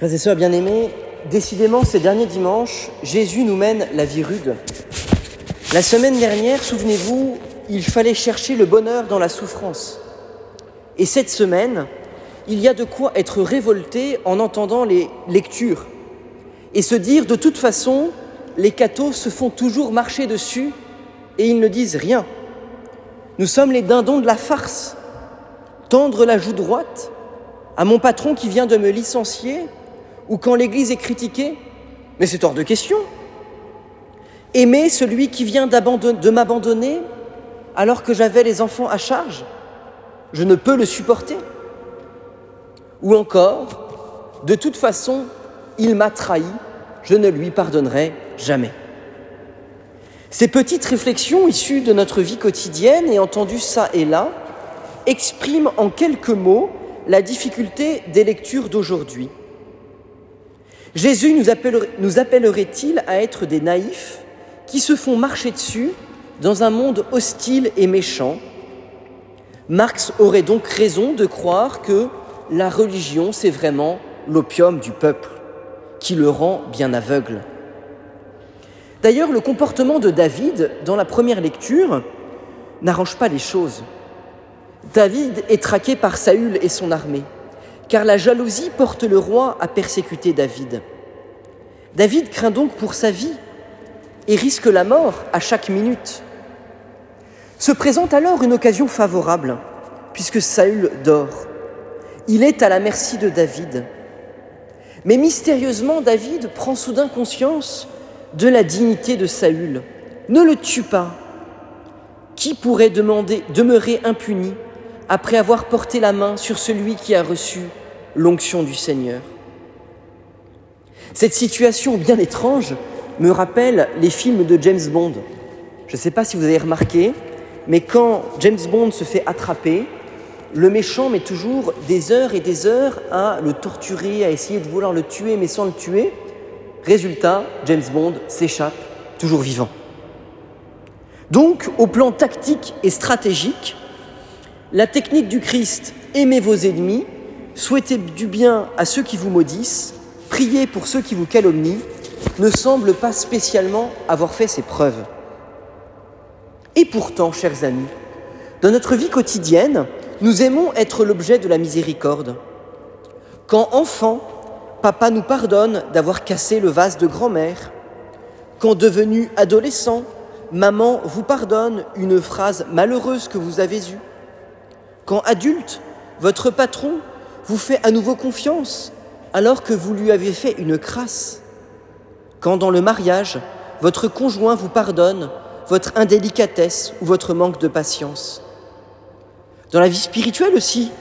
Frères et sœurs bien-aimés, décidément ces derniers dimanches, Jésus nous mène la vie rude. La semaine dernière, souvenez-vous, il fallait chercher le bonheur dans la souffrance. Et cette semaine, il y a de quoi être révolté en entendant les lectures et se dire de toute façon, les cathos se font toujours marcher dessus et ils ne disent rien. Nous sommes les dindons de la farce. Tendre la joue droite à mon patron qui vient de me licencier ou quand l'Église est critiquée, mais c'est hors de question. Aimer celui qui vient de m'abandonner alors que j'avais les enfants à charge, je ne peux le supporter. Ou encore, de toute façon, il m'a trahi, je ne lui pardonnerai jamais. Ces petites réflexions issues de notre vie quotidienne et entendues ça et là expriment en quelques mots la difficulté des lectures d'aujourd'hui. Jésus nous appellerait-il à être des naïfs qui se font marcher dessus dans un monde hostile et méchant? Marx aurait donc raison de croire que la religion, c'est vraiment l'opium du peuple, qui le rend bien aveugle. D'ailleurs, le comportement de David dans la première lecture n'arrange pas les choses. David est traqué par Saül et son armée, car la jalousie porte le roi à persécuter David. David craint donc pour sa vie et risque la mort à chaque minute. Se présente alors une occasion favorable, puisque Saül dort. Il est à la merci de David. Mais mystérieusement, David prend soudain conscience de la dignité de Saül. Ne le tue pas. Qui pourrait demeurer impuni après avoir porté la main sur celui qui a reçu l'onction du Seigneur Cette situation bien étrange me rappelle les films de James Bond. Je ne sais pas si vous avez remarqué, mais quand James Bond se fait attraper, le méchant met toujours des heures et des heures à le torturer, à essayer de vouloir le tuer, mais sans le tuer. Résultat, James Bond s'échappe, toujours vivant. Donc, au plan tactique et stratégique, la technique du Christ, aimez vos ennemis, souhaitez du bien à ceux qui vous maudissent, priez pour ceux qui vous calomnient, ne semble pas spécialement avoir fait ses preuves. Et pourtant, chers amis, dans notre vie quotidienne, nous aimons être l'objet de la miséricorde. Quand enfant, Papa nous pardonne d'avoir cassé le vase de grand-mère. Quand devenu adolescent, maman vous pardonne une phrase malheureuse que vous avez eue. Quand adulte, votre patron vous fait à nouveau confiance alors que vous lui avez fait une crasse. Quand dans le mariage, votre conjoint vous pardonne votre indélicatesse ou votre manque de patience. Dans la vie spirituelle aussi,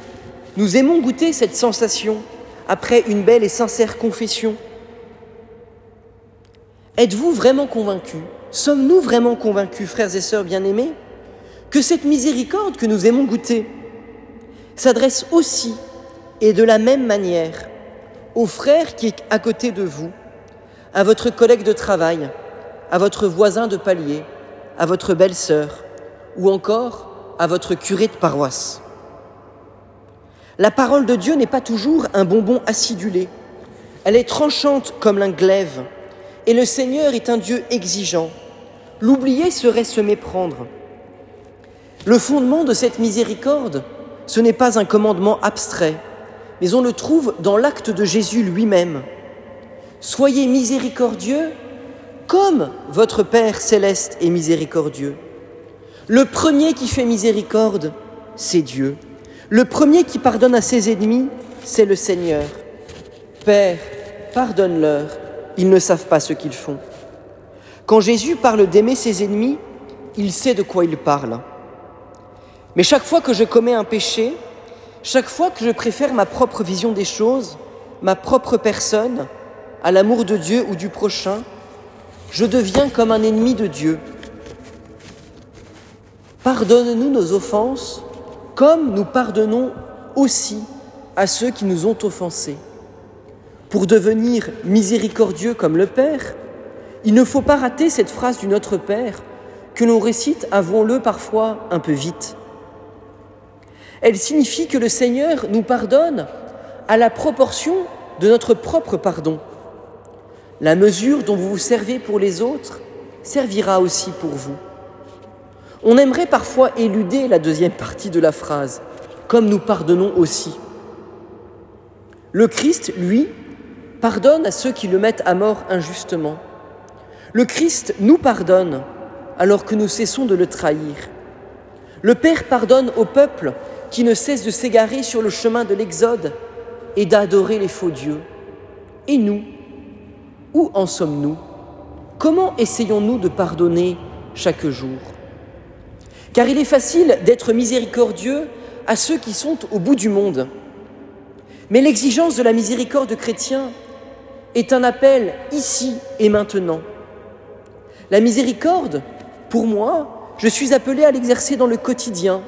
nous aimons goûter cette sensation après une belle et sincère confession Êtes-vous vraiment convaincus Sommes-nous vraiment convaincus, frères et sœurs bien-aimés, que cette miséricorde que nous aimons goûter s'adresse aussi et de la même manière au frère qui est à côté de vous, à votre collègue de travail, à votre voisin de palier, à votre belle-sœur ou encore à votre curé de paroisse la parole de Dieu n'est pas toujours un bonbon acidulé. Elle est tranchante comme un glaive. Et le Seigneur est un Dieu exigeant. L'oublier serait se méprendre. Le fondement de cette miséricorde, ce n'est pas un commandement abstrait, mais on le trouve dans l'acte de Jésus lui-même. Soyez miséricordieux comme votre Père céleste est miséricordieux. Le premier qui fait miséricorde, c'est Dieu. Le premier qui pardonne à ses ennemis, c'est le Seigneur. Père, pardonne-leur, ils ne savent pas ce qu'ils font. Quand Jésus parle d'aimer ses ennemis, il sait de quoi il parle. Mais chaque fois que je commets un péché, chaque fois que je préfère ma propre vision des choses, ma propre personne, à l'amour de Dieu ou du prochain, je deviens comme un ennemi de Dieu. Pardonne-nous nos offenses comme nous pardonnons aussi à ceux qui nous ont offensés. Pour devenir miséricordieux comme le Père, il ne faut pas rater cette phrase du Notre Père que l'on récite, avouons-le parfois, un peu vite. Elle signifie que le Seigneur nous pardonne à la proportion de notre propre pardon. La mesure dont vous vous servez pour les autres servira aussi pour vous. On aimerait parfois éluder la deuxième partie de la phrase, comme nous pardonnons aussi. Le Christ, lui, pardonne à ceux qui le mettent à mort injustement. Le Christ nous pardonne alors que nous cessons de le trahir. Le Père pardonne au peuple qui ne cesse de s'égarer sur le chemin de l'Exode et d'adorer les faux dieux. Et nous, où en sommes-nous? Comment essayons-nous de pardonner chaque jour? Car il est facile d'être miséricordieux à ceux qui sont au bout du monde. Mais l'exigence de la miséricorde chrétien est un appel ici et maintenant. La miséricorde, pour moi, je suis appelé à l'exercer dans le quotidien,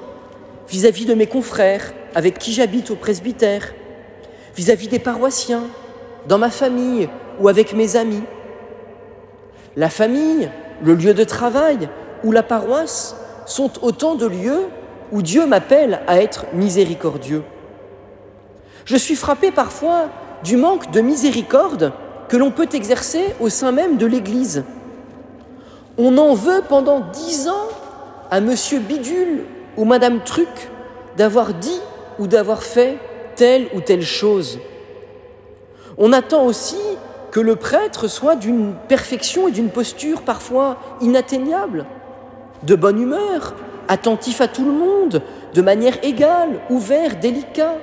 vis-à-vis de mes confrères avec qui j'habite au presbytère, vis-à-vis des paroissiens, dans ma famille ou avec mes amis. La famille, le lieu de travail ou la paroisse sont autant de lieux où Dieu m'appelle à être miséricordieux. Je suis frappé parfois du manque de miséricorde que l'on peut exercer au sein même de l'Église. On en veut pendant dix ans à Monsieur Bidule ou Madame Truc d'avoir dit ou d'avoir fait telle ou telle chose. On attend aussi que le prêtre soit d'une perfection et d'une posture parfois inatteignable, de bonne humeur, attentif à tout le monde, de manière égale, ouvert, délicat,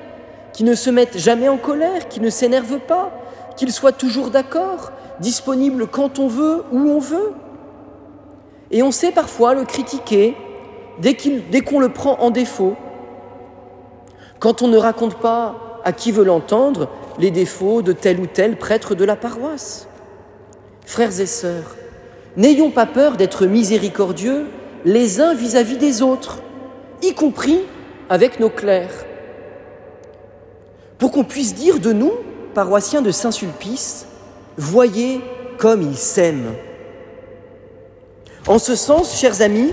qui ne se mette jamais en colère, qui ne s'énerve pas, qu'il soit toujours d'accord, disponible quand on veut, où on veut. Et on sait parfois le critiquer dès qu'on le prend en défaut, quand on ne raconte pas à qui veut l'entendre les défauts de tel ou tel prêtre de la paroisse. Frères et sœurs, n'ayons pas peur d'être miséricordieux les uns vis-à-vis des autres, y compris avec nos clercs, pour qu'on puisse dire de nous, paroissiens de Saint-Sulpice, voyez comme ils s'aiment. En ce sens, chers amis,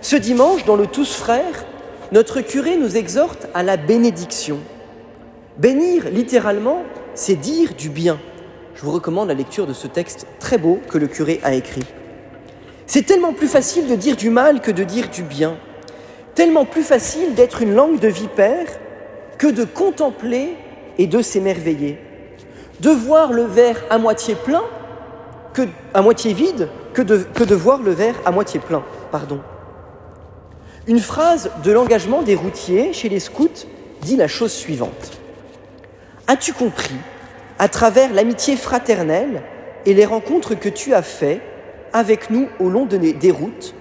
ce dimanche, dans le Tous Frères, notre curé nous exhorte à la bénédiction. Bénir, littéralement, c'est dire du bien. Je vous recommande la lecture de ce texte très beau que le curé a écrit. C'est tellement plus facile de dire du mal que de dire du bien. Tellement plus facile d'être une langue de vipère que de contempler et de s'émerveiller. De voir le verre à moitié plein, que, à moitié vide, que de, que de voir le verre à moitié plein. Pardon. Une phrase de l'engagement des routiers chez les scouts dit la chose suivante. As-tu compris, à travers l'amitié fraternelle et les rencontres que tu as faites avec nous au long des routes,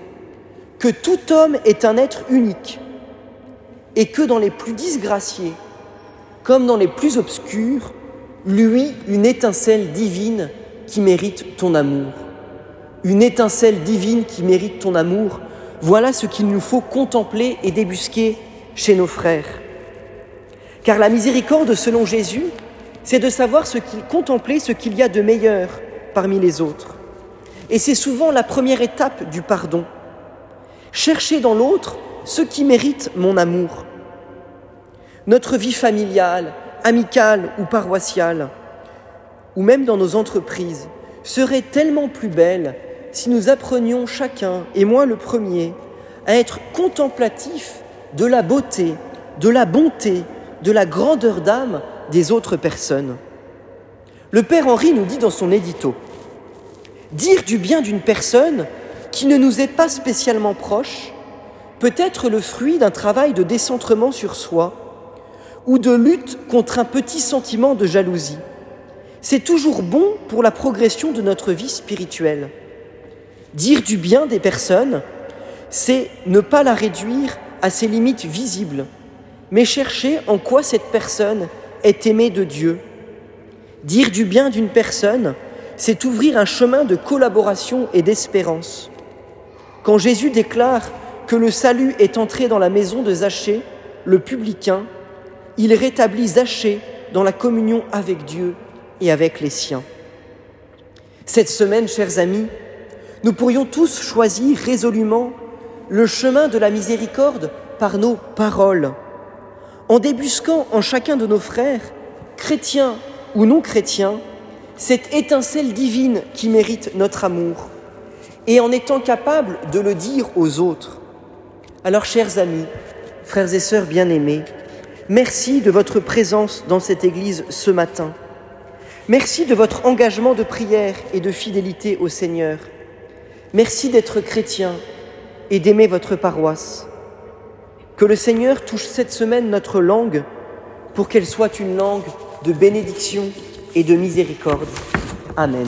que tout homme est un être unique et que dans les plus disgraciés comme dans les plus obscurs, lui une étincelle divine qui mérite ton amour. Une étincelle divine qui mérite ton amour, voilà ce qu'il nous faut contempler et débusquer chez nos frères. Car la miséricorde, selon Jésus, c'est de savoir ce qu'il contempler ce qu'il y a de meilleur parmi les autres. Et c'est souvent la première étape du pardon. Chercher dans l'autre ce qui mérite mon amour. Notre vie familiale, amicale ou paroissiale, ou même dans nos entreprises, serait tellement plus belle si nous apprenions chacun, et moi le premier, à être contemplatif de la beauté, de la bonté, de la grandeur d'âme des autres personnes. Le Père Henri nous dit dans son édito, Dire du bien d'une personne qui ne nous est pas spécialement proche peut être le fruit d'un travail de décentrement sur soi ou de lutte contre un petit sentiment de jalousie. C'est toujours bon pour la progression de notre vie spirituelle. Dire du bien des personnes, c'est ne pas la réduire à ses limites visibles, mais chercher en quoi cette personne est aimée de Dieu. Dire du bien d'une personne, c'est ouvrir un chemin de collaboration et d'espérance. Quand Jésus déclare que le salut est entré dans la maison de Zachée, le publicain, il rétablit Zachée dans la communion avec Dieu et avec les siens. Cette semaine, chers amis, nous pourrions tous choisir résolument le chemin de la miséricorde par nos paroles, en débusquant en chacun de nos frères, chrétiens ou non chrétiens, cette étincelle divine qui mérite notre amour, et en étant capable de le dire aux autres. Alors, chers amis, frères et sœurs bien-aimés, merci de votre présence dans cette Église ce matin. Merci de votre engagement de prière et de fidélité au Seigneur. Merci d'être chrétien et d'aimer votre paroisse. Que le Seigneur touche cette semaine notre langue pour qu'elle soit une langue de bénédiction et de miséricorde. Amen.